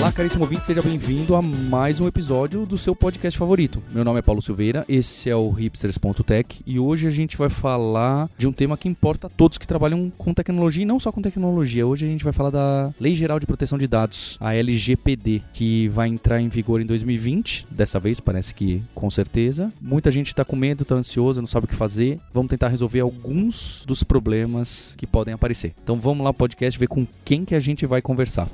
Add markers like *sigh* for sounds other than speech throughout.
Olá, caríssimo ouvinte, seja bem-vindo a mais um episódio do seu podcast favorito. Meu nome é Paulo Silveira, esse é o hipsters.tech e hoje a gente vai falar de um tema que importa a todos que trabalham com tecnologia e não só com tecnologia. Hoje a gente vai falar da Lei Geral de Proteção de Dados, a LGPD, que vai entrar em vigor em 2020. Dessa vez parece que com certeza. Muita gente está com medo, está ansiosa, não sabe o que fazer. Vamos tentar resolver alguns dos problemas que podem aparecer. Então vamos lá, podcast, ver com quem que a gente vai conversar.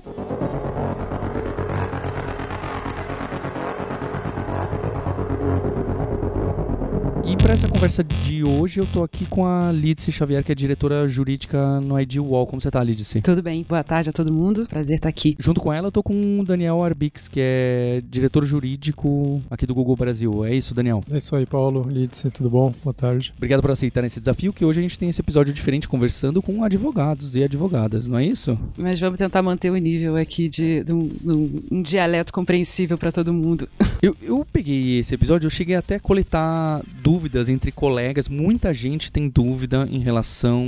E para essa conversa de hoje, eu tô aqui com a Lidse Xavier, que é diretora jurídica no ID Wall. Como você tá, Lidse? Tudo bem. Boa tarde a todo mundo. Prazer estar aqui. Junto com ela, eu tô com o Daniel Arbix, que é diretor jurídico aqui do Google Brasil. É isso, Daniel? É isso aí, Paulo. Lidse, tudo bom? Boa tarde. Obrigado por aceitar esse desafio, que hoje a gente tem esse episódio diferente conversando com advogados e advogadas, não é isso? Mas vamos tentar manter o nível aqui de, de, um, de um, um, dialeto compreensível para todo mundo. Eu, eu peguei esse episódio, eu cheguei até a coletar dúvidas entre colegas. Muita gente tem dúvida em relação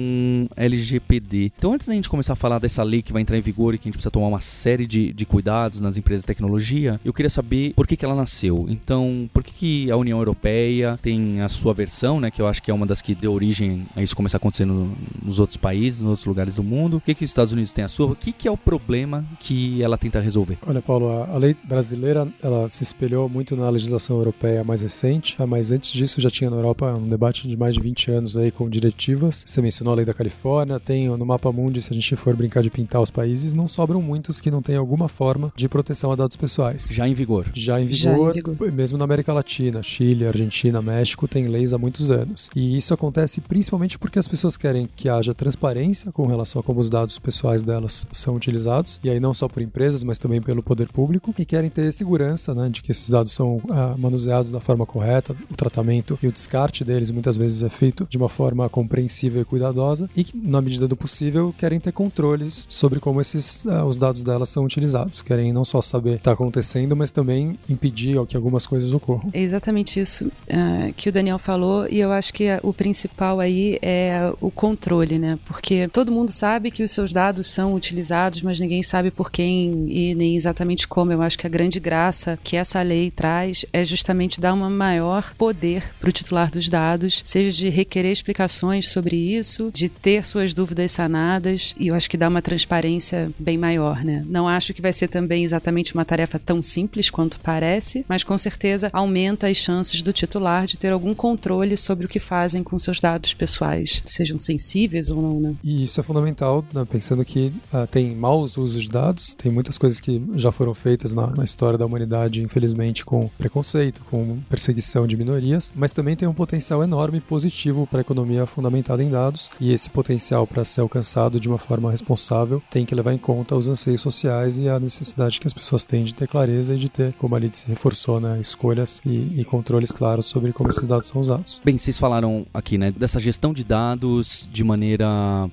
LGPD. Então, antes da gente começar a falar dessa lei que vai entrar em vigor e que a gente precisa tomar uma série de, de cuidados nas empresas de tecnologia, eu queria saber por que, que ela nasceu. Então, por que, que a União Europeia tem a sua versão, né? Que eu acho que é uma das que deu origem a isso começar a acontecer no, nos outros países, nos outros lugares do mundo. Por que, que os Estados Unidos têm a sua? O que, que é o problema que ela tenta resolver? Olha, Paulo, a, a lei brasileira ela se espelhou muito na legislação europeia mais recente, mas antes disso já tinha na Europa um debate de mais de 20 anos aí com diretivas. Você mencionou a lei da Califórnia, tem no mapa mundi, se a gente for brincar de pintar os países, não sobram muitos que não têm alguma forma de proteção a dados pessoais. Já em vigor. Já em vigor, Já em vigor. mesmo na América Latina, Chile, Argentina, México, tem leis há muitos anos. E isso acontece principalmente porque as pessoas querem que haja transparência com relação a como os dados pessoais delas são utilizados, e aí não só por empresas, mas também pelo poder público, e querem ter segurança né, de que esses dados são ah, manuseados da forma correta, o tratamento e o descarte deles muitas vezes é feito de uma forma compreensível e cuidadosa e que, na medida do possível, querem ter controles sobre como esses uh, os dados delas são utilizados. Querem não só saber o que está acontecendo, mas também impedir que algumas coisas ocorram. É exatamente isso uh, que o Daniel falou e eu acho que o principal aí é o controle, né? Porque todo mundo sabe que os seus dados são utilizados, mas ninguém sabe por quem e nem exatamente como. Eu acho que a grande graça que essa lei traz é justamente dar um maior poder para o titular dos dados, seja de requerer explicações sobre isso, de ter suas dúvidas sanadas, e eu acho que dá uma transparência bem maior, né? Não acho que vai ser também exatamente uma tarefa tão simples quanto parece, mas com certeza aumenta as chances do titular de ter algum controle sobre o que fazem com seus dados pessoais, sejam sensíveis ou não, né? E isso é fundamental, né? pensando que uh, tem maus usos de dados, tem muitas coisas que já foram feitas na, na história da humanidade, infelizmente, com preconceito, com perseguição de minorias, mas também tem um potencial enorme positivo para a economia fundamentada em dados e esse potencial para ser alcançado de uma forma responsável tem que levar em conta os anseios sociais e a necessidade que as pessoas têm de ter clareza e de ter, como a se reforçou, né, escolhas e, e, controles claros sobre como esses dados são usados. Bem, vocês falaram aqui, né, dessa gestão de dados de maneira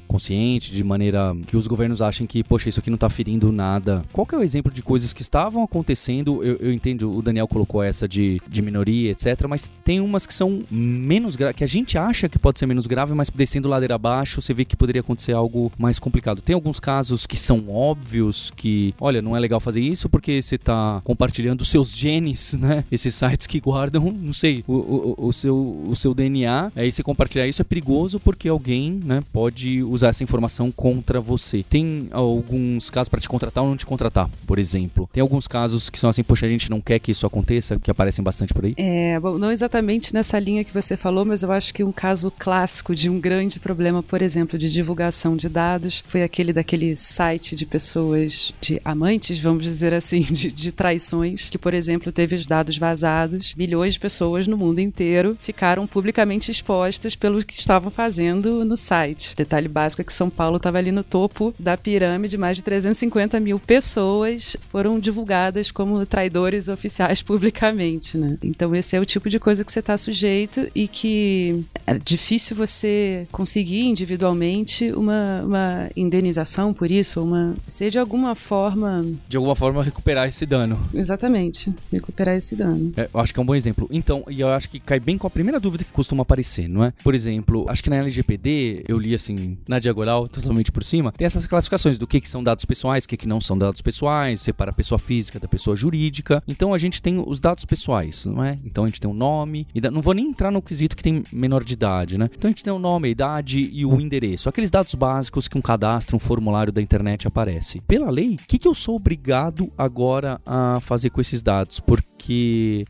consciente, de maneira que os governos achem que, poxa, isso aqui não está ferindo nada. Qual que é o exemplo de coisas que estavam acontecendo? Eu, eu entendo, o Daniel colocou essa de, de minoria, etc., mas tem umas que são menos graves, que a gente acha que pode ser menos grave, mas descendo ladeira abaixo, você vê que poderia acontecer algo mais complicado. Tem alguns casos que são óbvios que, olha, não é legal fazer isso porque você está compartilhando seus genes, né? Esses sites que guardam, não sei, o, o, o, seu, o seu DNA. Aí se compartilhar isso é perigoso porque alguém, né, pode usar essa informação contra você. Tem alguns casos para te contratar ou não te contratar, por exemplo. Tem alguns casos que são assim, poxa, a gente não quer que isso aconteça, que aparecem bastante por aí. É, bom, não exatamente nessa linha que você falou, mas eu acho que um caso clássico de um grande problema, por exemplo, de divulgação de dados, foi aquele daquele site de pessoas, de amantes, vamos dizer assim, *laughs* de, de traições, que, por exemplo, teve os dados vazados. Milhões de pessoas no mundo inteiro ficaram publicamente expostas pelo que estavam fazendo no site. Detalhe básico é que São Paulo estava ali no topo da pirâmide, mais de 350 mil pessoas foram divulgadas como traidores oficiais *laughs* publicamente, né? Então esse é o tipo de coisa que você está sujeito e que é difícil você conseguir individualmente uma, uma indenização por isso, uma ser de alguma forma de alguma forma recuperar esse dano. Exatamente, recuperar esse dano. É, eu acho que é um bom exemplo. Então, e eu acho que cai bem com a primeira dúvida que costuma aparecer, não é? Por exemplo, acho que na LGPD, eu li assim, na diagonal, totalmente por cima, tem essas classificações do que, que são dados pessoais, o que, que não são dados pessoais, separa a pessoa física da pessoa jurídica. Então a gente tem os dados pessoais, não é? Então a gente tem o um nome, e não vou nem entrar no quesito que tem menor de idade, né? Então a gente tem o nome, a idade e o endereço. Aqueles dados básicos que um cadastro, um formulário da internet aparece. Pela lei, o que, que eu sou obrigado agora a fazer com esses dados? Porque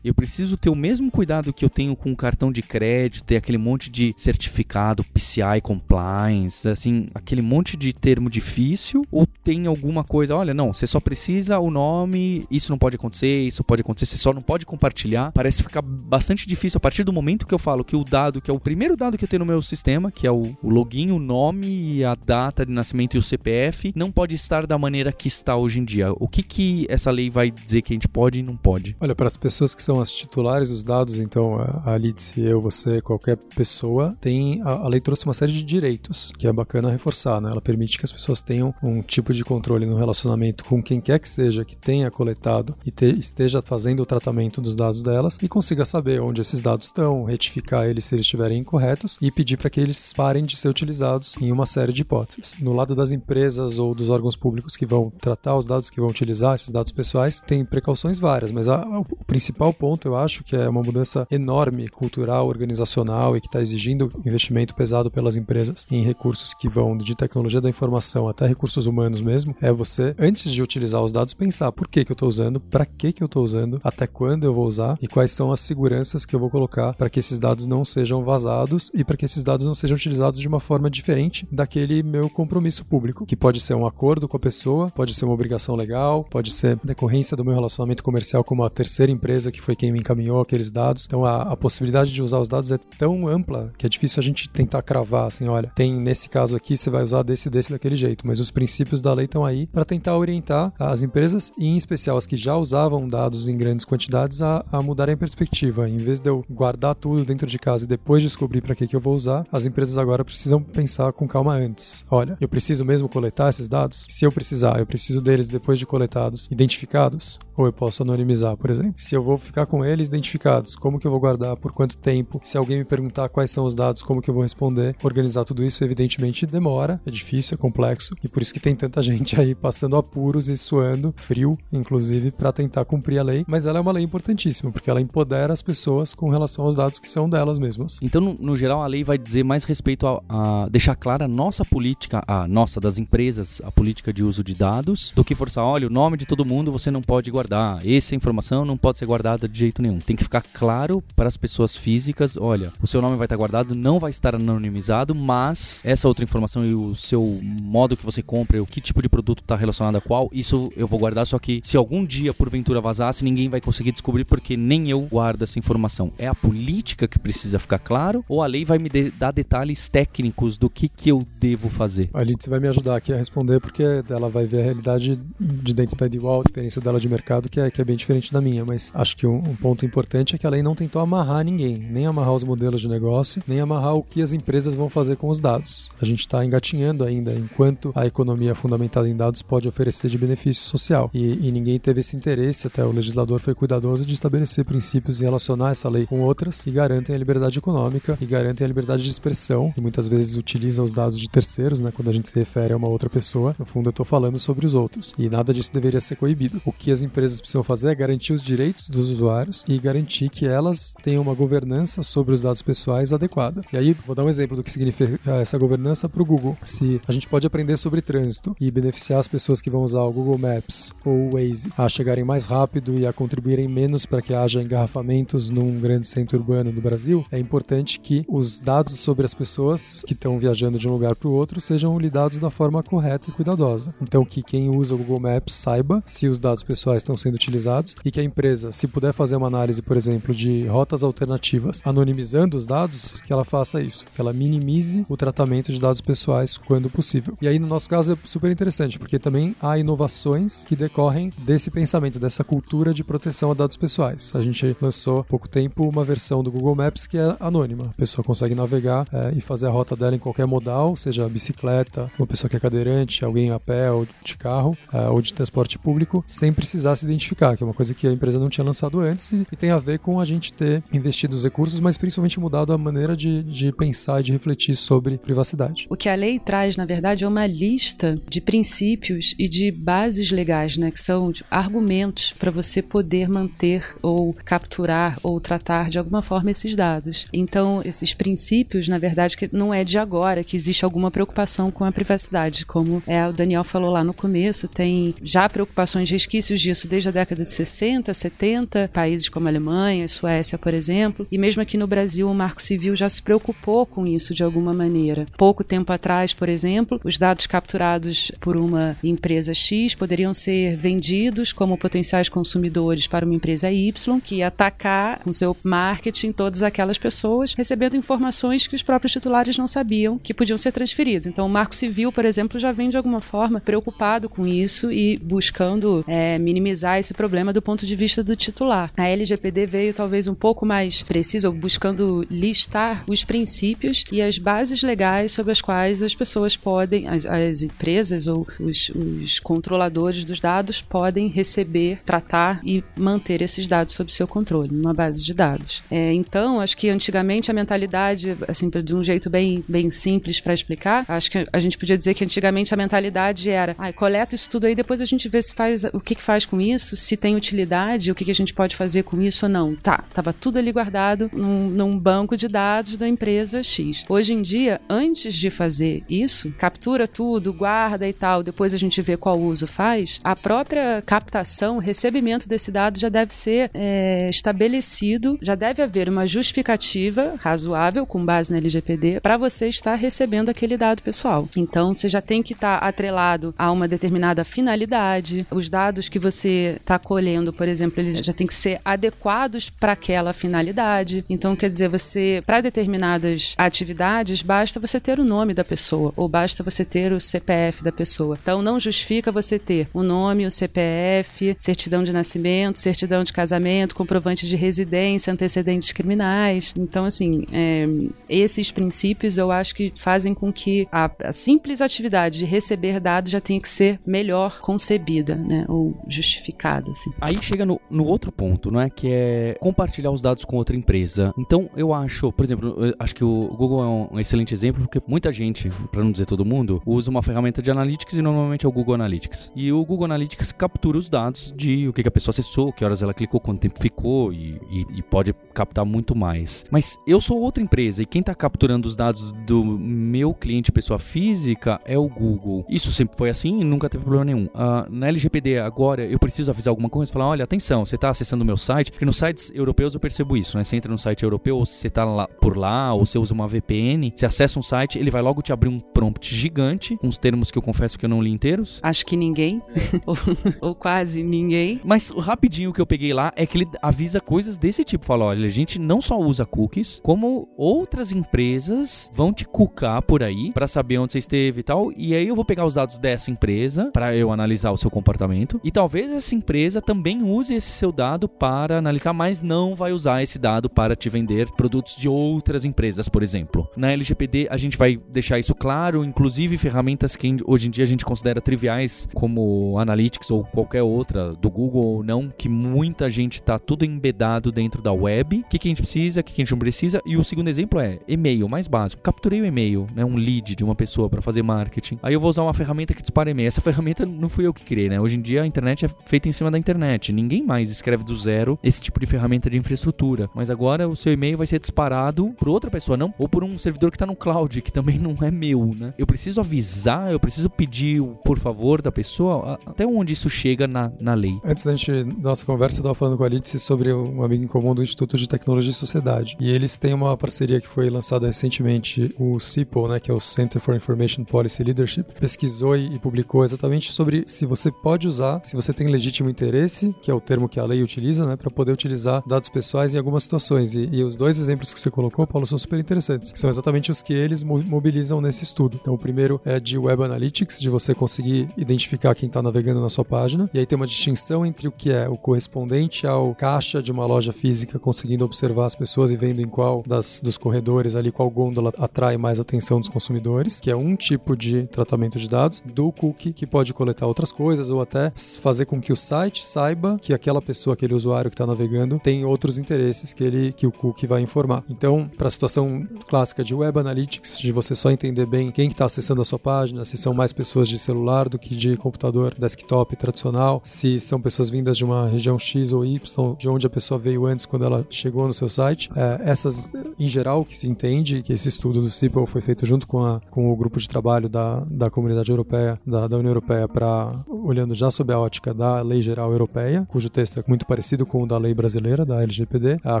eu preciso ter o mesmo cuidado que eu tenho com o cartão de crédito, ter aquele monte de certificado, PCI compliance, assim, aquele monte de termo difícil, ou tem alguma coisa, olha, não, você só precisa o nome, isso não pode acontecer, isso pode acontecer, você só não pode compartilhar. Parece ficar bastante difícil a partir do momento que eu falo que o dado, que é o primeiro dado que eu tenho no meu sistema, que é o, o login, o nome, a data de nascimento e o CPF, não pode estar da maneira que está hoje em dia. O que que essa lei vai dizer que a gente pode e não pode? Olha, para as pessoas que são as titulares dos dados, então a Lidse, eu, você, qualquer pessoa, tem a, a lei trouxe uma série de direitos, que é bacana reforçar, né? Ela permite que as pessoas tenham um tipo de controle no relacionamento com quem quer que seja que tenha coletado e te, esteja fazendo o tratamento dos dados delas e consiga saber onde esses dados estão, retificar eles se eles estiverem incorretos e pedir para que eles parem de ser utilizados em uma série de hipóteses. No lado das empresas ou dos órgãos públicos que vão tratar os dados que vão utilizar esses dados pessoais, tem precauções várias, mas a, a, o principal ponto eu acho que é uma mudança enorme cultural, organizacional e que está exigindo investimento pesado pelas empresas em recursos que vão de tecnologia da informação até recursos humanos mesmo, é você, antes de utilizar os dados, pensar por que, que eu estou usando, para que, que eu estou usando, até quando eu vou usar e quais são as seguranças que eu vou colocar para que esses dados não sejam vazados e para que esses dados não sejam utilizados de uma forma diferente daquele meu compromisso público, que pode ser um acordo com a pessoa, pode ser uma obrigação legal, pode ser decorrência do meu relacionamento comercial com uma terceira empresa que foi quem me encaminhou aqueles dados. Então a, a possibilidade de usar os dados é tão ampla que é difícil a gente tentar cravar assim, olha, tem nesse caso aqui você vai usar desse desse daquele jeito, mas os princípios da lei estão aí para tentar orientar as empresas e em especial as que já usavam dados em grandes quantidades a, a mudarem a perspectiva. Em vez de eu guardar tudo dentro de casa e depois descobrir para que que eu vou usar, as empresas agora precisam pensar com calma antes. Olha, eu preciso mesmo coletar esses dados? Se eu precisar, eu preciso deles depois de coletados, identificados, ou eu posso anonimizar, por exemplo. Se eu vou ficar com eles identificados, como que eu vou guardar, por quanto tempo? Se alguém me perguntar quais são os dados, como que eu vou responder? Organizar tudo isso, evidentemente, demora, é difícil, é complexo, e por isso que tem tanta *laughs* gente aí passando apuros e suando, frio, inclusive, para tentar cumprir a lei. Mas ela é uma lei importantíssima, porque ela empodera as pessoas com relação aos dados que são delas mesmas. Então, no, no geral, a lei vai dizer mais respeito a, a, deixar clara a nossa política, a nossa das empresas, a política de uso de dados, do que forçar, olha, o nome de todo mundo você não pode guardar, essa informação não pode ser guardada de jeito nenhum. Tem que ficar claro para as pessoas físicas, olha, o seu nome vai estar guardado, não vai estar anonimizado, mas essa outra informação e o seu modo que você compra, o que tipo de produto está relacionado a qual, isso eu vou guardar, só que se algum dia porventura vazasse, ninguém vai conseguir descobrir porque nem eu guardo essa informação. É a política que precisa ficar claro ou a lei vai me de dar detalhes técnicos do que, que eu devo fazer? A Lidse vai me ajudar aqui a responder porque ela vai ver a realidade de dentro da Edwall, a experiência dela de mercado que é, que é bem diferente da minha, mas acho que um, um ponto importante é que a lei não tentou amarrar ninguém, nem amarrar os modelos de negócio, nem amarrar o que as empresas vão fazer com os dados. A gente está engatinhando ainda enquanto a economia fundamentada em dados pode oferecer de benefício social. E, e, ninguém teve esse interesse, até o legislador foi cuidadoso de estabelecer princípios e relacionar essa lei com outras que garantem a liberdade econômica e garantem a liberdade de expressão, que muitas vezes utiliza os dados de terceiros, né, quando a gente se refere a uma outra pessoa. No fundo, eu estou falando sobre os outros. E nada disso deveria ser coibido. O que as empresas precisam fazer é garantir os direitos dos usuários e garantir que elas tenham uma governança sobre os dados pessoais adequada. E aí, vou dar um exemplo do que significa essa governança para o Google. Se a gente pode aprender sobre trânsito e beneficiar as pessoas que vão usar o Google Maps ou o Waze a chegarem mais rápido e a contribuírem menos para que haja engarrafamentos num grande centro urbano do Brasil, é importante que os dados sobre as pessoas que estão viajando de um lugar para o outro sejam lidados da forma correta e cuidadosa. Então, que quem usa o Google Maps saiba se os dados pessoais estão sendo utilizados e que a empresa empresa, se puder fazer uma análise, por exemplo, de rotas alternativas, anonimizando os dados, que ela faça isso, que ela minimize o tratamento de dados pessoais quando possível. E aí, no nosso caso, é super interessante, porque também há inovações que decorrem desse pensamento, dessa cultura de proteção a dados pessoais. A gente lançou há pouco tempo uma versão do Google Maps que é anônima. A pessoa consegue navegar é, e fazer a rota dela em qualquer modal, seja bicicleta, uma pessoa que é cadeirante, alguém a pé ou de carro, é, ou de transporte público, sem precisar se identificar, que é uma coisa que a empresa não tinha lançado antes e, e tem a ver com a gente ter investido os recursos, mas principalmente mudado a maneira de, de pensar e de refletir sobre privacidade. O que a lei traz, na verdade, é uma lista de princípios e de bases legais, né, que são argumentos para você poder manter ou capturar ou tratar de alguma forma esses dados. Então, esses princípios, na verdade, que não é de agora que existe alguma preocupação com a privacidade, como é, o Daniel falou lá no começo, tem já preocupações, resquícios disso desde a década de 60, 70, países como Alemanha, Suécia, por exemplo, e mesmo aqui no Brasil o Marco Civil já se preocupou com isso de alguma maneira. Pouco tempo atrás, por exemplo, os dados capturados por uma empresa X poderiam ser vendidos como potenciais consumidores para uma empresa Y, que ia atacar com seu marketing todas aquelas pessoas, recebendo informações que os próprios titulares não sabiam que podiam ser transferidos. Então, o Marco Civil, por exemplo, já vem de alguma forma preocupado com isso e buscando é, minimizar esse problema do ponto de vista do titular. A LGPD veio talvez um pouco mais precisa, buscando listar os princípios e as bases legais sobre as quais as pessoas podem, as, as empresas ou os, os controladores dos dados podem receber, tratar e manter esses dados sob seu controle, numa base de dados. É, então, acho que antigamente a mentalidade, assim, de um jeito bem, bem simples para explicar, acho que a gente podia dizer que antigamente a mentalidade era, ah, coleta isso tudo aí, depois a gente vê se faz o que, que faz com isso, se tem utilidade, o que, que a gente pode fazer com isso ou não. Tá, tava tudo ali guardado num, num banco de dados da empresa X. Hoje em dia, antes de fazer isso, captura tudo, guarda e tal, depois a gente vê qual uso faz, a própria captação, recebimento desse dado já deve ser é, estabelecido, já deve haver uma justificativa razoável com base na LGPD para você estar recebendo aquele dado pessoal. Então, você já tem que estar tá atrelado a uma determinada finalidade. Os dados que você está colhendo, por exemplo, eles já têm que ser adequados para aquela finalidade. Então, quer dizer, você, para determinadas atividades, basta você ter o nome da pessoa ou basta você ter o CPF da pessoa. Então, não justifica você ter o nome, o CPF, certidão de nascimento, certidão de casamento, comprovante de residência, antecedentes criminais. Então, assim, é, esses princípios eu acho que fazem com que a, a, simples atividade de receber dados já tenha que ser melhor concebida, né? Ou justificada, assim. Aí chega no, no outro ponto, não é? Que é compartilhar os dados com outra empresa. Então, eu acho, por exemplo, acho que o Google é um, excelente exemplo, porque muita gente, para não dizer todo mundo, usa uma ferramenta de analytics e normalmente é o Google Analytics. E o Google Analytics captura os dados de o que, que a pessoa acessou, que horas ela clicou, quanto tempo ficou e, e, e pode captar muito mais. Mas eu sou outra empresa e quem está capturando os dados do meu cliente, pessoa física, é o Google. Isso sempre foi assim e nunca teve problema nenhum. Uh, na LGPD agora eu preciso avisar alguma coisa, falar, olha, atenção, você está acessando o meu site, porque nos sites europeus eu percebo isso, né? Você entra no site europeu, ou você está lá, por lá, ou você usa uma VPN, você acessa um site, ele vai logo te abrir um prompt gigante, com os termos que eu confesso que eu não li inteiros. Acho que ninguém, *laughs* ou, ou quase ninguém. Mas rapidinho que eu peguei lá é que ele avisa coisas desse tipo, fala, olha, a gente não só usa cookies, como outras empresas vão te cucar por aí para saber onde você esteve e tal, e aí eu vou pegar os dados dessa empresa para eu analisar o seu comportamento, e talvez essa empresa também use esse seu dado para analisar, mas não vai usar esse dado para te vender produtos de outras empresas, por exemplo. Na LGPD a gente vai deixar isso claro, inclusive ferramentas que hoje em dia a gente considera triviais, como Analytics ou qualquer outra, do Google ou não, que muita gente tá tudo embedado dentro da web. O que, que a gente precisa, o que, que a gente não precisa. E o segundo exemplo é e-mail, mais básico. Capturei o e-mail, né, um lead de uma pessoa para fazer marketing. Aí eu vou usar uma ferramenta que dispara e-mail. Essa ferramenta não fui eu que criei, né? Hoje em dia a internet é feita em cima da internet. Ninguém mais escreve do zero esse tipo de ferramenta de infraestrutura. Mas agora o seu e-mail vai ser disparado por outra pessoa, não? Ou por um servidor que tá no cloud, que também *laughs* não é meu, né? Eu preciso avisar, eu preciso pedir o por favor da pessoa. Até onde isso chega na, na lei? Antes da gente, nossa conversa, eu tava falando com a Alice sobre um amigo em comum do Instituto de Tecnologia e Sociedade. E eles têm uma parceria que foi lançada recentemente, o CIPO, né, que é o Center for Information Policy Leadership, pesquisou e publicou exatamente sobre se você pode usar, se você tem legítimo interesse, que é o termo termo que a lei utiliza, né, para poder utilizar dados pessoais em algumas situações. E, e, os dois exemplos que você colocou, Paulo, são super interessantes, que são exatamente os que eles mobilizam nesse estudo. Então, o primeiro é de Web Analytics, de você conseguir identificar quem está navegando na sua página, e aí tem uma distinção entre o que é o correspondente ao caixa de uma loja física, conseguindo observar as pessoas e vendo em qual das, dos corredores ali, qual gôndola atrai mais atenção dos consumidores, que é um tipo de tratamento de dados, do cookie, que pode coletar outras coisas, ou até fazer com que o site saiba que aquela pessoa, aquele usuário que está navegando, tem outros interesses que ele que o cookie vai informar. Então, para a situação clássica de Web Analytics, de você só entender bem quem está acessando a sua página, se são mais pessoas de celular do que de computador desktop tradicional, se são pessoas vindas de uma região X ou Y, de onde a pessoa veio antes quando ela chegou no seu site. É, essas, em geral, que se entende que esse estudo do CIPL foi feito junto com, a, com o grupo de trabalho da, da comunidade europeia, da, da União Europeia, para olhando já sob a ótica da lei geral europeia, cujo texto é muito parecido com o da lei brasileira, da LGPD. A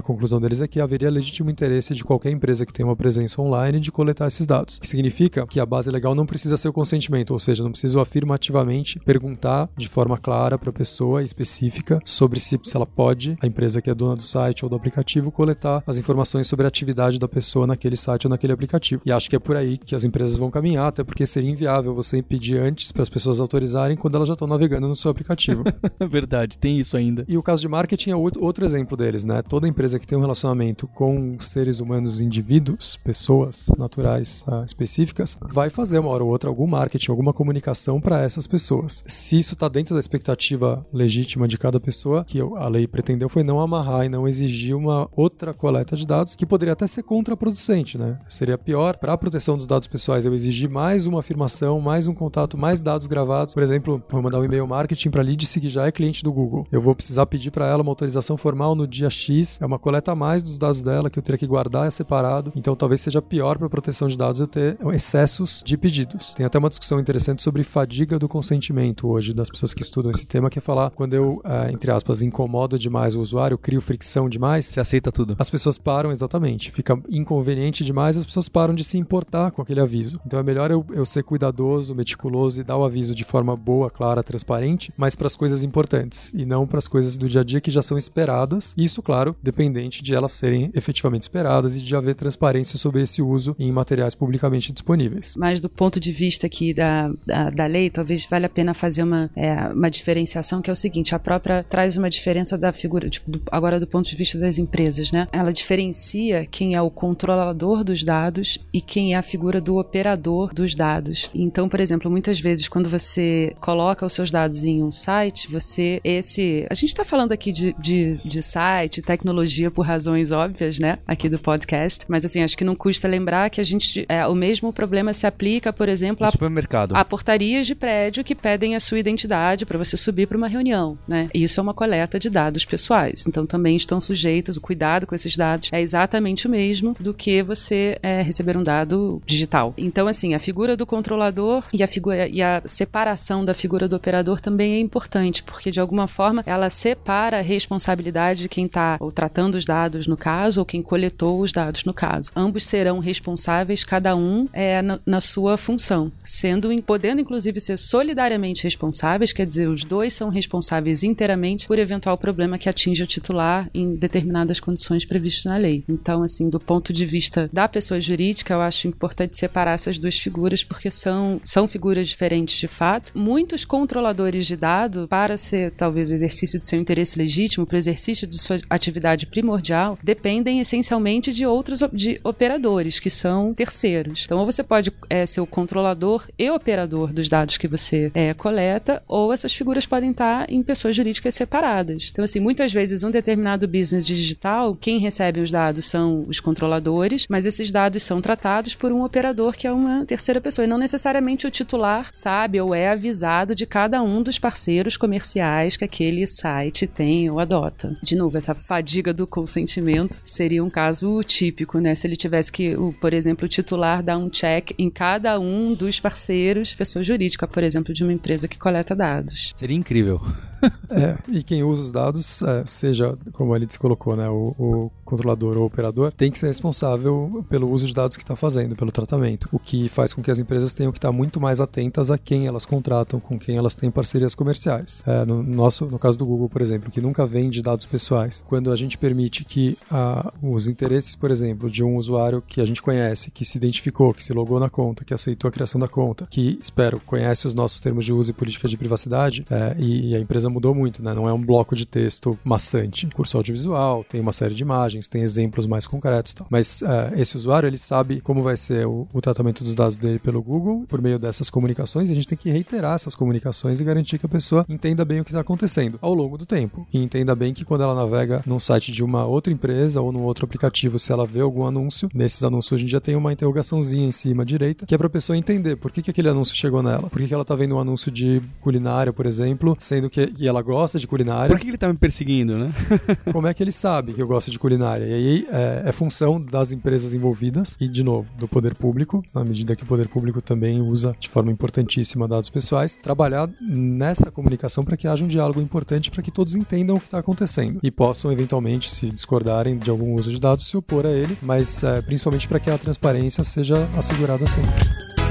conclusão deles é que haveria legítimo interesse de qualquer empresa que tenha uma presença online de coletar esses dados. O que significa que a base legal não precisa ser o consentimento, ou seja, não precisa afirmativamente perguntar de forma clara para a pessoa específica sobre se, se ela pode, a empresa que é dona do site ou do aplicativo, coletar as informações sobre a atividade da pessoa naquele site ou naquele aplicativo. E acho que é por aí que as empresas vão caminhar, até porque seria inviável você impedir antes para as pessoas autorizarem quando elas já estão navegando no seu aplicativo. *laughs* Verdade, tem isso ainda. E o caso de marketing é outro exemplo deles, né? Toda empresa que tem um relacionamento com seres humanos, indivíduos, pessoas naturais uh, específicas, vai fazer uma hora ou outra algum marketing, alguma comunicação para essas pessoas. Se isso está dentro da expectativa legítima de cada pessoa, que a lei pretendeu foi não amarrar e não exigir uma outra coleta de dados, que poderia até ser contraproducente, né? Seria pior para a proteção dos dados pessoais eu exigir mais uma afirmação, mais um contato, mais dados gravados. Por exemplo, vou mandar um e-mail marketing para Lidse que já é cliente do Google. Eu vou precisar pedir para ela uma autorização formal no dia X, é uma coleta a mais dos dados dela que eu teria que guardar é separado. Então talvez seja pior para a proteção de dados eu ter excessos de pedidos. Tem até uma discussão interessante sobre fadiga do consentimento hoje das pessoas que estudam esse tema, que é falar quando eu, é, entre aspas, incomodo demais o usuário, crio fricção demais. Você aceita tudo. As pessoas param, exatamente. Fica inconveniente demais, as pessoas param de se importar com aquele aviso. Então é melhor eu, eu ser cuidadoso, meticuloso e dar o aviso de forma boa, clara, transparente, mas para as coisas importantes e não para as coisas do dia a dia que já são esperadas. Isso, claro, dependente de elas serem efetivamente esperadas e de haver transparência sobre esse uso em materiais publicamente disponíveis. Mas do ponto de vista aqui da, da, da lei, talvez valha a pena fazer uma, é, uma diferenciação que é o seguinte: a própria traz uma diferença da figura, tipo, do, agora do ponto de vista das empresas, né? Ela diferencia quem é o controlador dos dados e quem é a figura do operador dos dados. Então, por exemplo, muitas vezes quando você coloca os seus dados em um site, você esse, a gente está falando aqui de, de, de site, tecnologia por razões óbvias, né? Aqui do podcast, mas assim acho que não custa lembrar que a gente é, o mesmo problema se aplica, por exemplo, a, supermercado. a portarias de prédio que pedem a sua identidade para você subir para uma reunião, né? Isso é uma coleta de dados pessoais. Então também estão sujeitos o cuidado com esses dados é exatamente o mesmo do que você é, receber um dado digital. Então assim a figura do controlador e a figura e a separação da figura do operador também é importante porque de alguma forma ela separa a responsabilidade de quem está ou tratando os dados no caso ou quem coletou os dados no caso. Ambos serão responsáveis cada um é, na, na sua função, sendo podendo inclusive ser solidariamente responsáveis, quer dizer, os dois são responsáveis inteiramente por eventual problema que atinja o titular em determinadas condições previstas na lei. Então, assim, do ponto de vista da pessoa jurídica, eu acho importante separar essas duas figuras porque são, são figuras diferentes de fato. Muitos controladores de dado, para ser talvez o exercício do seu interesse legítimo, para o exercício de sua atividade primordial, dependem essencialmente de outros de operadores, que são terceiros. Então, ou você pode é, ser o controlador e operador dos dados que você é, coleta, ou essas figuras podem estar em pessoas jurídicas separadas. Então, assim, muitas vezes um determinado business digital, quem recebe os dados são os controladores, mas esses dados são tratados por um operador que é uma terceira pessoa, e não necessariamente o titular sabe ou é avisado de cada um dos parceiros comerciais que aquele site tem ou adota. De novo, essa fadiga do consentimento seria um caso típico, né? Se ele tivesse que, por exemplo, o titular dar um check em cada um dos parceiros, pessoa jurídica, por exemplo, de uma empresa que coleta dados. Seria incrível. *laughs* é, e quem usa os dados, é, seja, como a Lidz colocou, né, o, o, controlador ou o operador, tem que ser responsável pelo uso de dados que está fazendo, pelo tratamento. O que faz com que as empresas tenham que estar muito mais atentas a quem elas contratam, com quem elas têm parcerias comerciais. É, no, nosso, no caso do Google, por exemplo, que nunca vende dados pessoais, quando a gente permite que a, os interesses, por exemplo, de um usuário que a gente conhece, que se identificou, que se logou na conta, que aceitou a criação da conta, que, espero, conhece os nossos termos de uso e política de privacidade, é, e a empresa mudou muito, né? Não é um bloco de texto maçante. Curso audiovisual, tem uma série de imagens, tem exemplos mais concretos. Tal. Mas é, esse usuário, ele sabe como vai ser o, o, tratamento dos dados dele pelo Google, por meio dessas comunicações, e a gente tem que reiterar essas comunicações e garantir que a pessoa entenda bem o que está acontecendo ao longo do tempo. E entenda bem que quando ela navega num site de uma outra empresa ou num outro aplicativo, se ela vê algum anúncio, nesses anúncios hoje em dia tem uma interrogaçãozinha em cima direita, que é para a pessoa entender por que, que aquele anúncio chegou nela. Por que, que ela está vendo um anúncio de culinária, por exemplo, sendo que e ela gosta de culinária. Por que ele tá me perseguindo, né? *laughs* Como é que ele sabe que eu gosto de culinária? E aí é, é, função das empresas envolvidas e, de novo, do poder público, na medida que o poder público também usa de forma importantíssima dados pessoais, trabalhar nessa comunicação para que haja um diálogo importante para que todos entendam o que está acontecendo e possam, eventualmente, se discordarem de algum uso de dados, se opor a ele, mas é, principalmente para que a transparência seja assegurada sempre.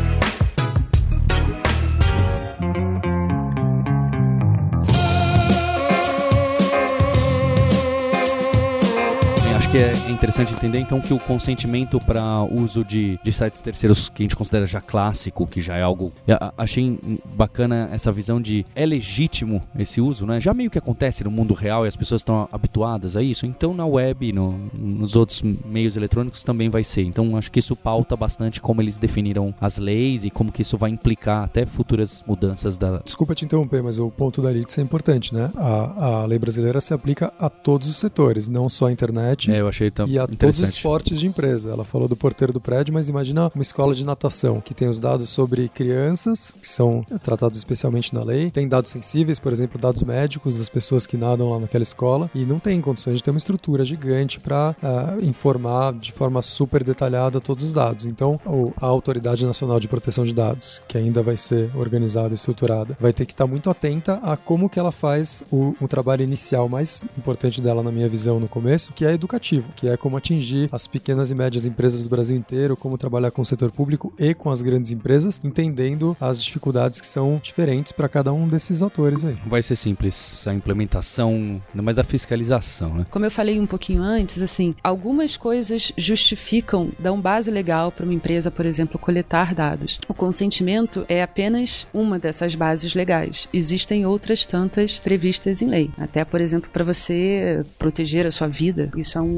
Que é interessante entender, então, que o consentimento para uso de, de sites terceiros que a gente considera já clássico, que já é algo. Achei bacana essa visão de é legítimo esse uso, né? Já meio que acontece no mundo real e as pessoas estão habituadas a isso. Então, na web, no, nos outros meios eletrônicos também vai ser. Então, acho que isso pauta bastante como eles definiram as leis e como que isso vai implicar até futuras mudanças da. Desculpa te interromper, mas o ponto da LITS é importante, né? A, a lei brasileira se aplica a todos os setores, não só a internet. É, eu achei tão E a todos os portes de empresa. Ela falou do porteiro do prédio, mas imagina uma escola de natação que tem os dados sobre crianças, que são tratados especialmente na lei. Tem dados sensíveis, por exemplo, dados médicos das pessoas que nadam lá naquela escola. E não tem condições de ter uma estrutura gigante para uh, ah, informar de forma super detalhada todos os dados. Então, a Autoridade Nacional de Proteção de Dados, que ainda vai ser organizada e estruturada, vai ter que estar muito atenta a como que ela faz o, o trabalho inicial mais importante dela, na minha visão, no começo, que é educativo que é como atingir as pequenas e médias empresas do Brasil inteiro, como trabalhar com o setor público e com as grandes empresas, entendendo as dificuldades que são diferentes para cada um desses atores aí. Vai ser simples a implementação, ainda mais da fiscalização, né? Como eu falei um pouquinho antes, assim, algumas coisas justificam, dão base legal para uma empresa, por exemplo, coletar dados. O consentimento é apenas uma dessas bases legais. Existem outras tantas previstas em lei. Até, por exemplo, para você proteger a sua vida, isso é um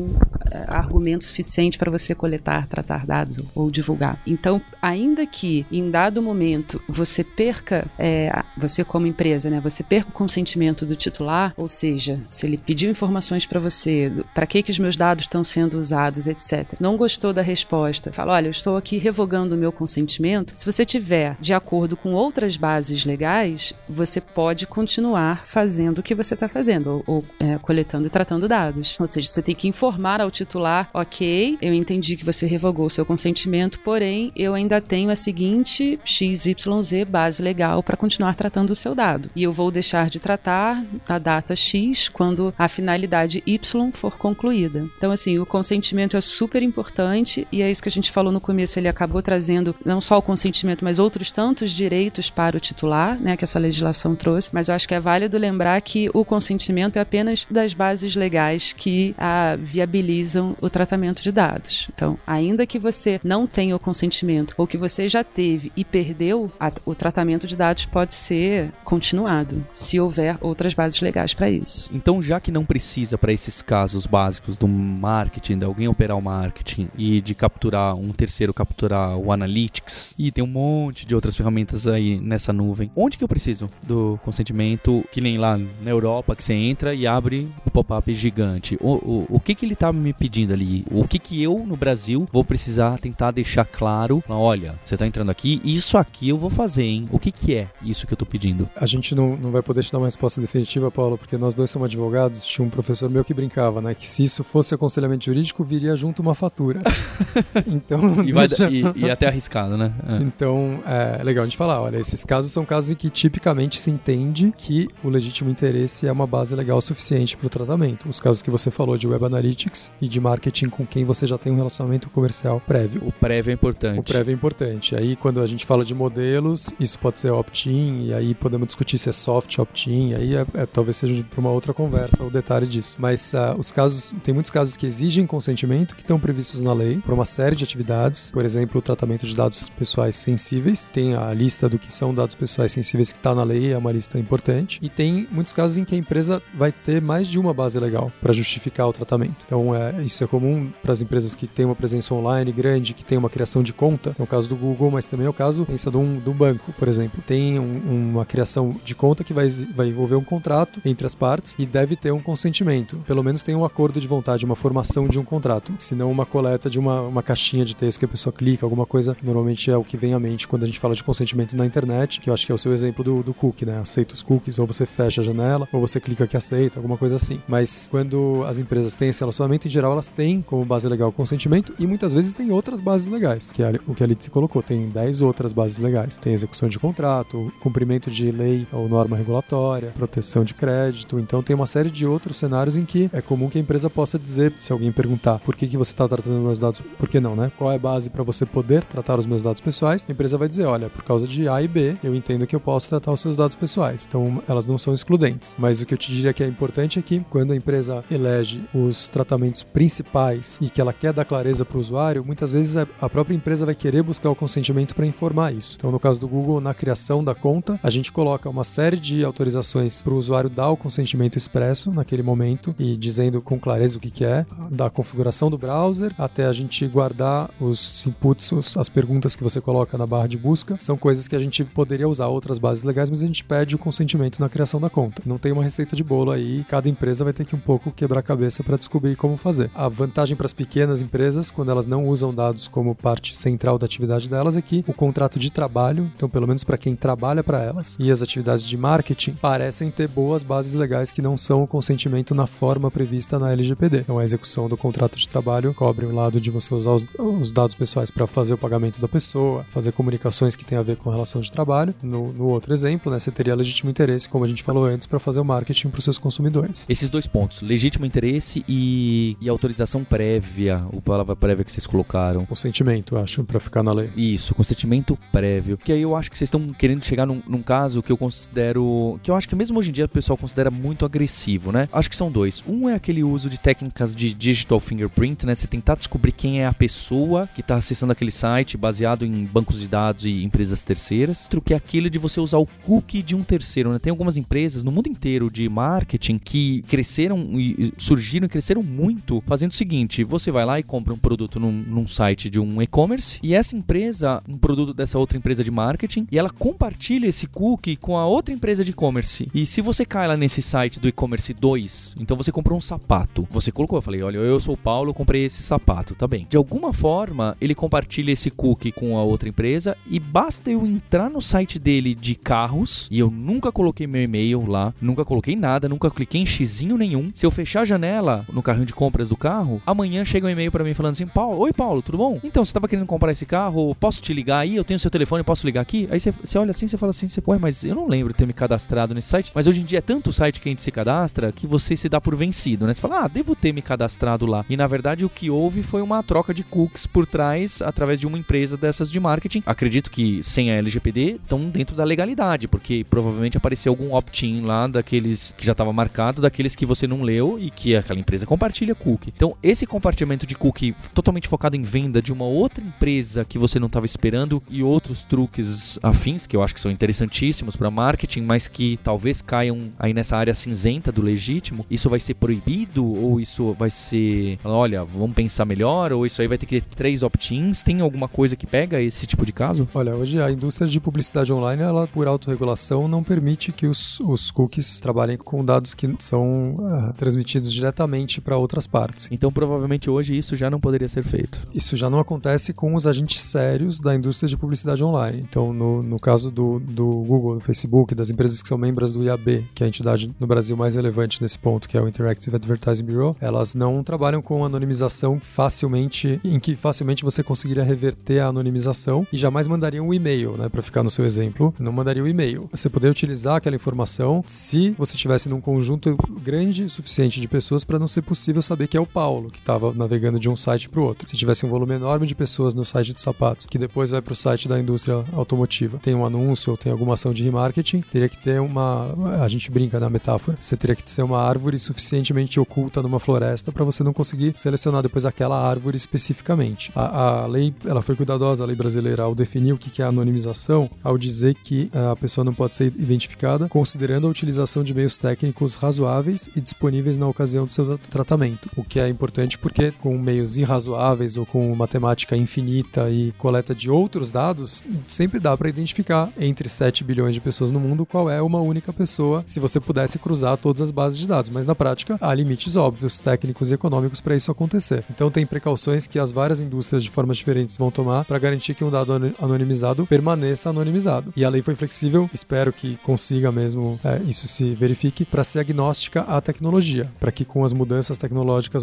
é, argumento suficiente para você coletar, tratar dados ou divulgar. Então, ainda que em dado momento você perca, é, você como empresa, né, você perca o consentimento do titular, ou seja, se ele pediu informações para você, para que que os meus dados estão sendo usados, etc. Não gostou da resposta, fala, olha, eu estou aqui revogando o meu consentimento. Se você tiver de acordo com outras bases legais, você pode continuar fazendo o que você está fazendo, ou, ou é, coletando e tratando dados. Ou seja, você tem que informar informar ao titular: ok, eu entendi que você revogou o seu consentimento, porém eu ainda tenho a seguinte XYZ base legal para continuar tratando o seu dado. E eu vou deixar de tratar a data X quando a finalidade Y for concluída. Então, assim, o consentimento é super importante e é isso que a gente falou no começo. Ele acabou trazendo não só o consentimento, mas outros tantos direitos para o titular, né, que essa legislação trouxe. Mas eu acho que é válido lembrar que o consentimento é apenas das bases legais que a viabilizam o tratamento de dados. Então, ainda que você não tenha o consentimento ou que você já teve e perdeu, a, o tratamento de dados pode ser continuado, se houver outras bases legais para isso. Então, já que não precisa para esses casos básicos do marketing, de alguém operar o marketing e de capturar um terceiro capturar o analytics e tem um monte de outras ferramentas aí nessa nuvem. Onde que eu preciso do consentimento? Que nem lá na Europa que você entra e abre o pop-up gigante. O, o, o que que ele tá me pedindo ali? O que que eu, no Brasil, vou precisar tentar deixar claro? Olha, você tá entrando aqui, isso aqui eu vou fazer, hein? O que que é isso que eu tô pedindo? A gente não, não vai poder te dar uma resposta definitiva, Paulo, porque nós dois somos advogados. Tinha um professor meu que brincava, né? Que se isso fosse aconselhamento jurídico, viria junto uma fatura. *laughs* então... E, vai, deixa... e, e, até arriscado, né? É. Então, é legal a gente falar, olha, esses casos são casos em que tipicamente se entende que o legítimo interesse é uma base legal suficiente para o tratamento. Os casos que você falou de Web Analytics e de marketing com quem você já tem um relacionamento comercial prévio. O prévio é importante. O prévio é importante. Aí, quando a gente fala de modelos, isso pode ser opt-in, e aí podemos discutir se é soft opt-in, aí é, é, talvez seja para uma outra conversa o detalhe disso. Mas uh, os casos, tem muitos casos que exigem consentimento que estão previstos na lei para uma série de atividades, por exemplo, o tratamento de dados pessoais sensíveis. Tem a lista do que são dados pessoais sensíveis que está na lei, é uma lista importante. E tem muitos casos em que a empresa vai ter mais de uma base legal para justificar o tratamento. Então, é, isso é comum para as empresas que têm uma presença online grande, que tem uma criação de conta. É o caso do Google, mas também é o caso, pensa de um, de um banco, por exemplo. Tem um, uma criação de conta que vai, vai envolver um contrato entre as partes e deve ter um consentimento. Pelo menos tem um acordo de vontade, uma formação de um contrato. Se não uma coleta de uma, uma caixinha de texto que a pessoa clica, alguma coisa. Normalmente é o que vem à mente quando a gente fala de consentimento na internet, que eu acho que é o seu exemplo do, do cookie, né? Aceita os cookies, ou você fecha a janela, ou você clica que aceita, alguma coisa assim. Mas quando as empresas têm esse em geral elas têm como base legal o consentimento e muitas vezes tem outras bases legais, que é o que a Litzy colocou. Tem 10 outras bases legais. Tem execução de contrato, cumprimento de lei ou norma regulatória, proteção de crédito. Então tem uma série de outros cenários em que é comum que a empresa possa dizer, se alguém perguntar por que, que você está tratando meus dados, por que não, né? Qual é a base para você poder tratar os meus dados pessoais? A empresa vai dizer, olha, por causa de A e B, eu entendo que eu posso tratar os seus dados pessoais. Então elas não são excludentes. Mas o que eu te diria que é importante é que quando a empresa elege os tratamentos principais e que ela quer dar clareza para o usuário, muitas vezes a própria empresa vai querer buscar o consentimento para informar isso. Então, no caso do Google, na criação da conta, a gente coloca uma série de autorizações para o usuário dar o consentimento expresso naquele momento e dizendo com clareza o que, que é, da configuração do browser até a gente guardar os inputs, as perguntas que você coloca na barra de busca. São coisas que a gente poderia usar outras bases legais, mas a gente pede o consentimento na criação da conta. Não tem uma receita de bolo aí, cada empresa vai ter que um pouco quebrar a cabeça para descobrir como fazer. A vantagem para as pequenas empresas, quando elas não usam dados como parte central da atividade delas, é que o contrato de trabalho, então pelo menos para quem trabalha para elas, e as atividades de marketing parecem ter boas bases legais que não são o consentimento na forma prevista na LGPD. Então a execução do contrato de trabalho cobre o lado de você usar os, os dados pessoais para fazer o pagamento da pessoa, fazer comunicações que têm a ver com relação de trabalho. No, no outro exemplo, né, você teria legítimo interesse, como a gente falou antes, para fazer o marketing para os seus consumidores. Esses dois pontos, legítimo interesse e, e autorização prévia, o palavra prévia que vocês colocaram. Consentimento, acho, para ficar na lei. Isso, consentimento prévio. Que aí eu acho que vocês estão querendo chegar num, num, caso que eu considero. que eu acho que mesmo hoje em dia o pessoal considera muito agressivo, né? Acho que são dois. Um é aquele uso de técnicas de digital fingerprint, né? Você tentar descobrir quem é a pessoa que está acessando aquele site baseado em bancos de dados e empresas terceiras. Outro que é aquele de você usar o cookie de um terceiro, né? Tem algumas empresas no mundo inteiro de marketing que cresceram e surgiram e cresceram muito fazendo o seguinte: você vai lá e compra um produto num, num site de um e-commerce e essa empresa, um produto dessa outra empresa de marketing, e ela compartilha esse cookie com a outra empresa de e-commerce. E se você cai lá nesse site do e-commerce 2, então você comprou um sapato. Você colocou, eu falei, olha, eu sou o Paulo, comprei esse sapato, tá bem. De alguma forma, ele compartilha esse cookie com a outra empresa e basta eu entrar no site dele de carros e eu nunca coloquei meu e-mail lá, nunca coloquei nada, nunca cliquei em xizinho nenhum. Se eu fechar a janela no carrinho de compras do carro, amanhã chega um e-mail para mim falando assim: Paulo, oi Paulo, tudo bom? Então, você tava querendo comprar esse carro? Posso te ligar aí? Eu tenho seu telefone, posso ligar aqui? Aí você, você olha assim, você fala assim, você, ué, mas eu não lembro de ter me cadastrado nesse site. Mas hoje em dia é tanto site que a gente se cadastra que você se dá por vencido, né? Você fala, ah, devo ter me cadastrado lá. E na verdade o que houve foi uma troca de cookies por trás através de uma empresa dessas de marketing. Acredito que sem a LGPD estão dentro da legalidade, porque provavelmente apareceu algum opt-in lá daqueles que já estava marcado, daqueles que você não leu e que aquela empresa compartilha cookie. Então, esse compartilhamento de cookie totalmente focado em venda de uma outra empresa que você não estava esperando e outros truques afins que eu acho que são interessantíssimos para marketing, mas que talvez caiam aí nessa área cinzenta do legítimo, isso vai ser proibido ou isso vai ser, olha, vamos pensar melhor ou isso aí vai ter que ter três opt-ins? Tem alguma coisa que pega esse tipo de caso? Olha, hoje a indústria de publicidade online, ela por autorregulação não permite que os, os cookies trabalhem com dados que são uh, transmitidos diretamente para para outras partes. Então, provavelmente hoje isso já não poderia ser feito. Isso já não acontece com os agentes sérios da indústria de publicidade online. Então, no, no caso do, do Google, do Facebook, das empresas que são membros do IAB, que é a entidade no Brasil mais relevante nesse ponto, que é o Interactive Advertising Bureau, elas não trabalham com anonimização facilmente, em que facilmente você conseguiria reverter a anonimização e jamais mandariam um e-mail, né, para ficar no seu exemplo, não mandaria o um e-mail. Você poderia utilizar aquela informação se você estivesse num conjunto grande o suficiente de pessoas para não ser possível saber que é o Paulo que estava navegando de um site para o outro. Se tivesse um volume enorme de pessoas no site de sapatos, que depois vai para o site da indústria automotiva, tem um anúncio ou tem alguma ação de remarketing, teria que ter uma. A gente brinca na metáfora. Você teria que ser uma árvore suficientemente oculta numa floresta para você não conseguir selecionar depois aquela árvore especificamente. A, a, lei ela foi cuidadosa, a lei brasileira, ao definir o que é anonimização, ao dizer que a pessoa não pode ser identificada, considerando a utilização de meios técnicos razoáveis e disponíveis na ocasião do seu tratamento. O que é importante porque com meios irrazoáveis ou com matemática infinita e coleta de outros dados, sempre dá para identificar entre 7 bilhões de pessoas no mundo qual é uma única pessoa se você pudesse cruzar todas as bases de dados. Mas na prática, há limites óbvios, técnicos e econômicos para isso acontecer. Então tem precauções que as várias indústrias de formas diferentes vão tomar para garantir que um dado anonimizado permaneça anonimizado. E a lei foi flexível, espero que consiga mesmo é, isso se verifique, para ser agnóstica à tecnologia, para que com as mudanças tecnológicas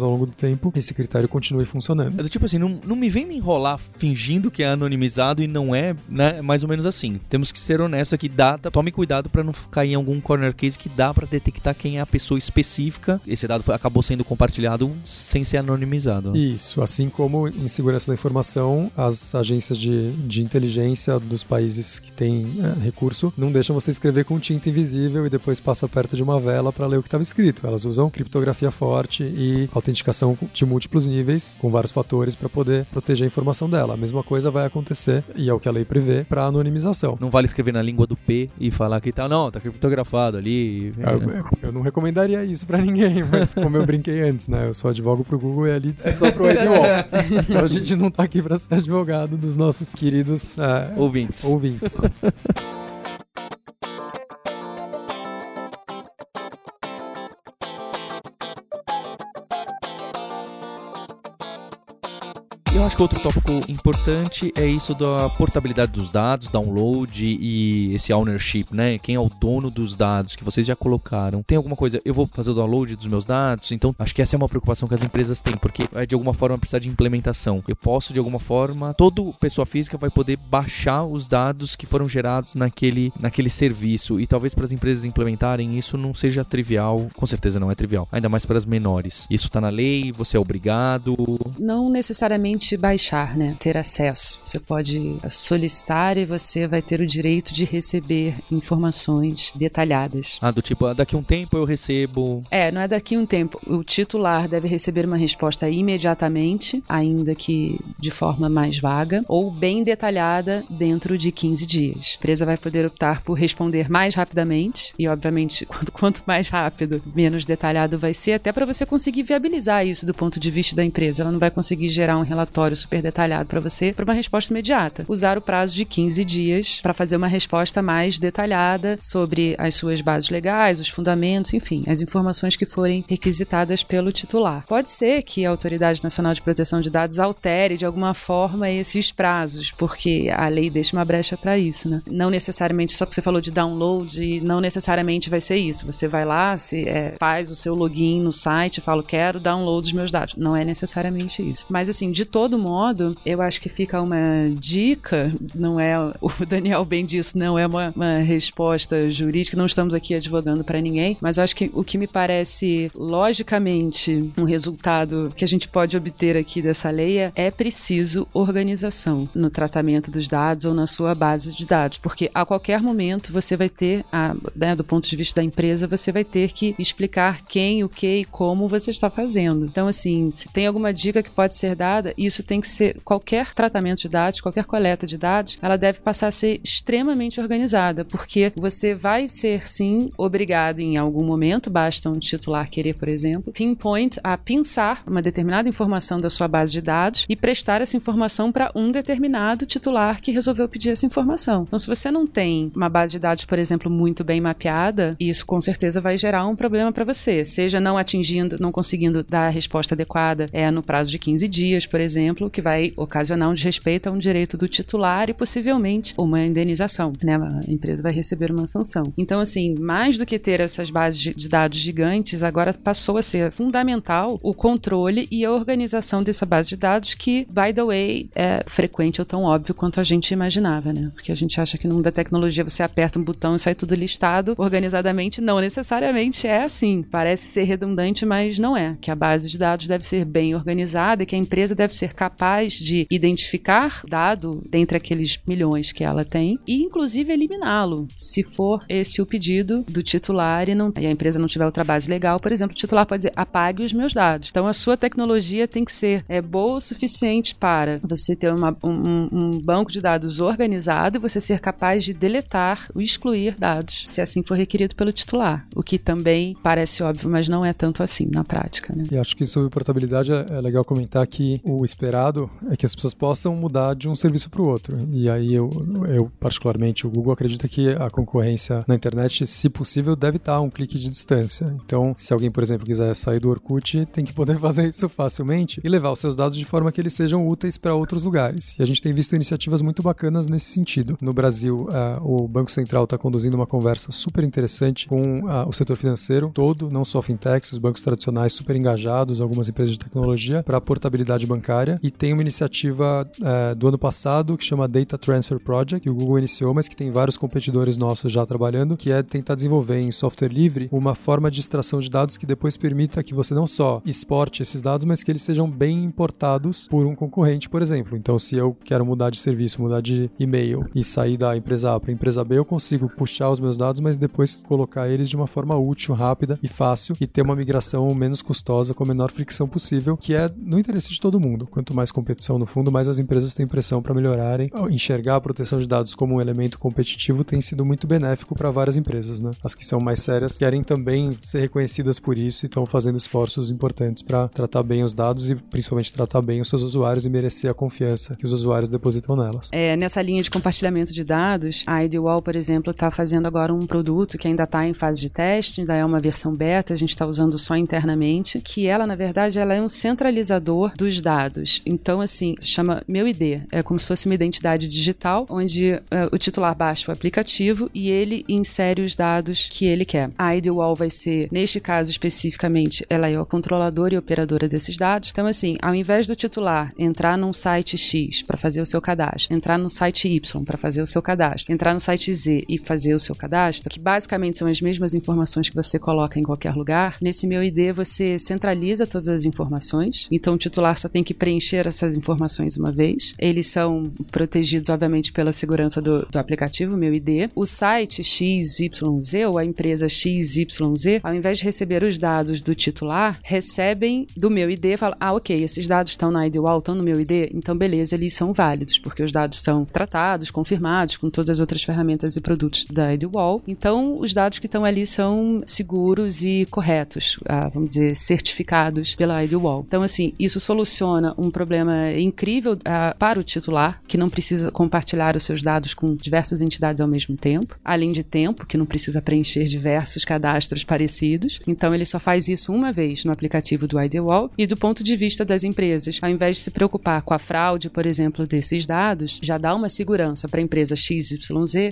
ao longo do tempo esse critério continue funcionando. É do tipo assim, não, não me vem me enrolar fingindo que é anonimizado e não é, né? É mais ou menos assim. Temos que ser honestos aqui, data, tome cuidado para não cair em algum corner case que dá para detectar quem é a pessoa específica. Esse dado foi, acabou sendo compartilhado sem ser anonimizado. Isso, assim como em segurança da informação, as agências de, de inteligência dos países que têm é, recurso não deixam você escrever com tinta invisível e depois passa perto de uma vela para ler o que estava escrito. Elas usam criptografia forte e autenticação de múltiplos níveis, com vários fatores para poder proteger a informação dela. A mesma coisa vai acontecer, e é o que a lei prevê, para anonimização. Não vale escrever na língua do P e falar que tá, não, tá criptografado ali. Eu, eu não recomendaria isso para ninguém, *laughs* mas como eu brinquei antes, né? Eu sou advogo pro Google e ali disse só pro ADWall. então a gente não tá aqui para ser advogado dos nossos queridos é, ouvintes. ouvintes. Eu acho que outro tópico importante é isso da portabilidade dos dados, download e esse ownership, né? Quem é o dono dos dados que vocês já colocaram. Tem alguma coisa, eu vou fazer o download dos meus dados, então acho que essa é uma preocupação que as empresas têm, porque é, de alguma forma precisar de implementação. Eu posso, de alguma forma, toda pessoa física vai poder baixar os dados que foram gerados naquele, naquele serviço. E talvez para as empresas implementarem isso não seja trivial, com certeza não é trivial, ainda mais para as menores. Isso está na lei, você é obrigado. Não necessariamente baixar, né? Ter acesso. Você pode solicitar e você vai ter o direito de receber informações detalhadas. Ah, do tipo, ah, daqui a um tempo eu recebo. É, não é daqui a um tempo. O titular deve receber uma resposta imediatamente, ainda que de forma mais vaga, ou bem detalhada dentro de 15 dias. A empresa vai poder optar por responder mais rapidamente, e obviamente, *laughs* quanto, quanto mais rápido, menos detalhado vai ser, até para você conseguir viabilizar isso do ponto de vista da empresa. Ela não vai conseguir gerar um relatório relatório super detalhado para você para uma resposta imediata. Usar o prazo de 15 dias para fazer uma resposta mais detalhada sobre as suas bases legais, os fundamentos, enfim, as informações que forem requisitadas pelo titular. Pode ser que a Autoridade Nacional de Proteção de Dados altere de alguma forma esses prazos, porque a lei deixa uma brecha para isso, né? Não necessariamente, só que você falou de download, não necessariamente vai ser isso. Você vai lá, se é, faz o seu login no site, fala quero download dos meus dados. Não é necessariamente isso. Mas assim, de todo todo modo, eu acho que fica uma dica, não é, o Daniel bem disse, não é uma, uma resposta jurídica, não estamos aqui advogando para ninguém, mas acho que o que me parece logicamente um resultado que a gente pode obter aqui dessa lei é, é preciso organização no tratamento dos dados ou na sua base de dados, porque a qualquer momento você vai ter, a, né, do ponto de vista da empresa, você vai ter que explicar quem, o que e como você está fazendo. Então, assim, se tem alguma dica que pode ser dada, e isso tem que ser qualquer tratamento de dados, qualquer coleta de dados, ela deve passar a ser extremamente organizada, porque você vai ser sim obrigado em algum momento, basta um titular querer, por exemplo, pinpoint a pensar uma determinada informação da sua base de dados e prestar essa informação para um determinado titular que resolveu pedir essa informação. Então, se você não tem uma base de dados, por exemplo, muito bem mapeada, isso com certeza vai gerar um problema para você, seja não atingindo, não conseguindo dar a resposta adequada é no prazo de 15 dias, por exemplo, que vai ocasionar um desrespeito a um direito do titular e possivelmente uma indenização, né? A empresa vai receber uma sanção. Então, assim, mais do que ter essas bases de dados gigantes, agora passou a ser fundamental o controle e a organização dessa base de dados que, by the way, é frequente ou tão óbvio quanto a gente imaginava, né? Porque a gente acha que no mundo da tecnologia você aperta um botão e sai tudo listado organizadamente. Não necessariamente é assim. Parece ser redundante, mas não é. Que a base de dados deve ser bem organizada e que a empresa deve ser capaz de identificar dado dentre aqueles milhões que ela tem e, inclusive, eliminá-lo, se for esse o pedido do titular e, não, e a empresa não tiver outra base legal. Por exemplo, o titular pode dizer apague os meus dados. Então, a sua tecnologia tem que ser é, boa o suficiente para você ter uma, um, um banco de dados organizado e você ser capaz de deletar ou excluir dados, se assim for requerido pelo titular. O que também parece óbvio, mas não é tanto assim na prática. Né? E acho que sobre portabilidade é, é legal comentar que o esperado é que as pessoas possam mudar de um serviço para o outro. E aí eu, eu, particularmente, o Google acredita que a concorrência na internet, se possível, deve estar a um clique de distância. Então, se alguém, por exemplo, quiser sair do Orkut, tem que poder *laughs* fazer isso facilmente e levar os seus dados de forma que eles sejam úteis para outros lugares. E a gente tem visto iniciativas muito bacanas nesse sentido. No Brasil, uh, o Banco Central está conduzindo uma conversa super interessante com uh, o setor financeiro todo, não só fintechs, os bancos tradicionais super engajados, algumas empresas de tecnologia, para a portabilidade bancária. E tem uma iniciativa uh, do ano passado que chama Data Transfer Project, que o Google iniciou, mas que tem vários competidores nossos já trabalhando, que é tentar desenvolver em software livre uma forma de extração de dados que depois permita que você não só exporte esses dados, mas que eles sejam bem importados por um concorrente, por exemplo. Então, se eu quero mudar de serviço, mudar de e-mail e sair da empresa A para a empresa B, eu consigo puxar os meus dados, mas depois colocar eles de uma forma útil, rápida e fácil e ter uma migração menos custosa, com a menor fricção possível, que é no interesse de todo mundo. Quanto mais competição no fundo, mais as empresas têm pressão para melhorarem. Enxergar a proteção de dados como um elemento competitivo tem sido muito benéfico para várias empresas, né? As que são mais sérias querem também ser reconhecidas por isso e estão fazendo esforços importantes para tratar bem os dados e principalmente tratar bem os seus usuários e merecer a confiança que os usuários depositam nelas. É, nessa linha de compartilhamento de dados, a Ideal, por exemplo, está fazendo agora um produto que ainda está em fase de teste, ainda é uma versão beta, a gente está usando só internamente, que ela, na verdade, ela é um centralizador dos dados. Então, assim, chama Meu ID. É como se fosse uma identidade digital, onde uh, o titular baixa o aplicativo e ele insere os dados que ele quer. A Ideal vai ser, neste caso especificamente, ela é a controladora e operadora desses dados. Então, assim, ao invés do titular entrar num site X para fazer o seu cadastro, entrar no site Y para fazer o seu cadastro, entrar no site Z e fazer o seu cadastro, que basicamente são as mesmas informações que você coloca em qualquer lugar, nesse meu ID você centraliza todas as informações. Então o titular só tem que preencher essas informações uma vez. Eles são protegidos, obviamente, pela segurança do, do aplicativo, meu ID. O site XYZ ou a empresa XYZ, ao invés de receber os dados do titular, recebem do meu ID falam: ah, ok, esses dados estão na ID Wall, estão no meu ID, então beleza, eles são válidos, porque os dados são tratados, confirmados com todas as outras ferramentas e produtos da ID Wall. Então, os dados que estão ali são seguros e corretos, ah, vamos dizer, certificados pela ID Wall. Então, assim, isso soluciona um problema incrível ah, para o titular, que não precisa compartilhar os seus dados com diversas entidades ao mesmo tempo, além de tempo, que não precisa preencher diversos cadastros parecidos. Então, ele só faz isso uma vez no aplicativo do ID Wall e do ponto de vista das empresas, ao invés de se preocupar com a fraude, por exemplo, desses dados, já dá uma segurança para a empresa XYZ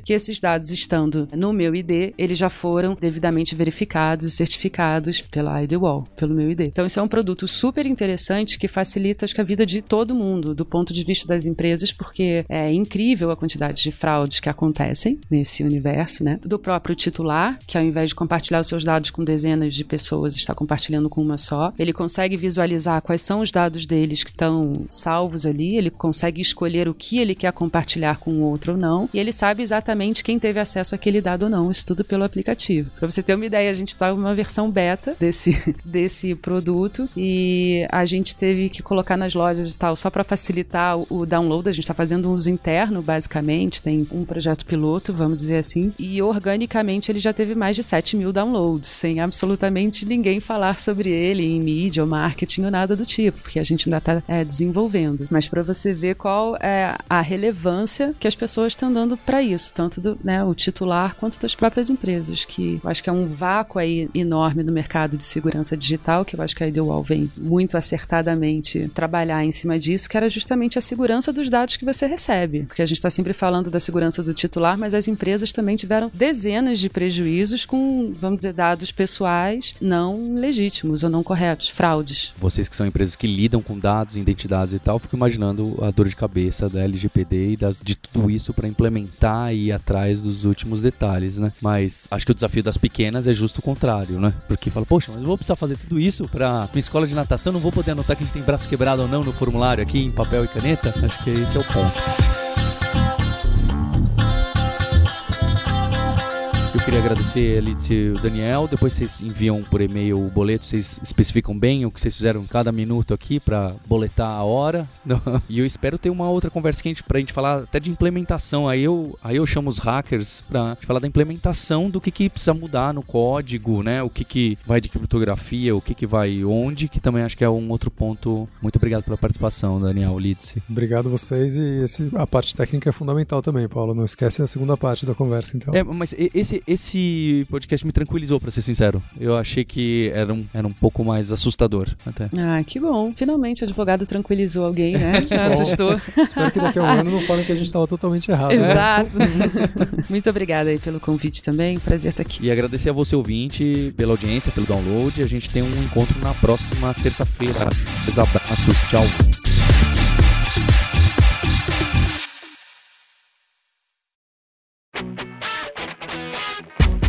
que esses dados estando no meu ID, eles já foram devidamente verificados e certificados pela ID Wall, pelo meu ID. Então isso é um produto super interessante que facilita que a vida de todo mundo, do ponto de vista das empresas, porque é incrível a quantidade de fraudes que acontecem nesse universo, né? Do próprio titular, que ao invés de compartilhar os seus dados com dezenas de pessoas, está compartilhando com uma só. Ele consegue visualizar quais são os dados deles que estão salvos ali, ele consegue escolher o que ele quer compartilhar com o outro ou não, e ele sabe exatamente quem teve acesso àquele dado ou não, isso tudo pelo aplicativo. Para você ter uma ideia, a gente está numa versão beta desse, *laughs* desse produto e a gente teve que colocar nas lojas e tal, só para facilitar o, download. A gente está fazendo uso interno, basicamente. Tem um projeto piloto, vamos dizer assim. E organicamente ele já teve mais de 7 mil downloads, sem absolutamente ninguém falar sobre ele em mídia ou marketing ou nada do tipo, porque a gente ainda está é, desenvolvendo. Mas para você ver qual é a relevância que as pessoas estão dando para isso, tanto do né, o titular quanto das próprias empresas, que eu acho que é um vácuo aí enorme no mercado de segurança digital, que eu acho que a Ideal vem muito acertadamente trabalhar em cima disso, que era justamente a segurança dos dados que você recebe. Porque a gente está sempre falando da segurança do titular, mas as empresas também tiveram dezenas de prejuízos com, vamos dizer, dados pessoais não legítimos ou não corretos, fraudes. Vocês que são empresas que lidam com dados, identidades e tal, fico imaginando a dor de cabeça da LGPD e das, de tudo isso para implementar e ir atrás dos últimos detalhes, né? Mas acho que o desafio das pequenas é justo o contrário, né? Porque fala, poxa, mas eu vou precisar fazer tudo isso para minha escola de natação, não vou poder anotar que a gente tem braço quebrado ou não no formulário aqui em papel e caneta? Acho que esse é o ponto. Queria agradecer ali o Daniel. Depois vocês enviam por e-mail o boleto, vocês especificam bem o que vocês fizeram cada minuto aqui para boletar a hora. *laughs* e eu espero ter uma outra conversa quente pra gente falar até de implementação. Aí eu, aí eu chamo os hackers pra falar da implementação do que, que precisa mudar no código, né? O que, que vai de criptografia, o que, que vai onde, que também acho que é um outro ponto. Muito obrigado pela participação, Daniel Lidse. Obrigado a vocês e esse, a parte técnica é fundamental também, Paulo. Não esquece a segunda parte da conversa, então. É, mas esse, esse podcast me tranquilizou, para ser sincero. Eu achei que era um, era um pouco mais assustador até. Ah, que bom. Finalmente o advogado tranquilizou alguém, né? *laughs* Que me assustou. *laughs* Espero que daqui a um ano não falem que a gente estava totalmente errado. Né? Exato. Né? *laughs* Muito obrigada aí pelo convite também. Prazer estar aqui. E agradecer a você, ouvinte, pela audiência, pelo download. A gente tem um encontro na próxima terça-feira. Abraços. Tchau.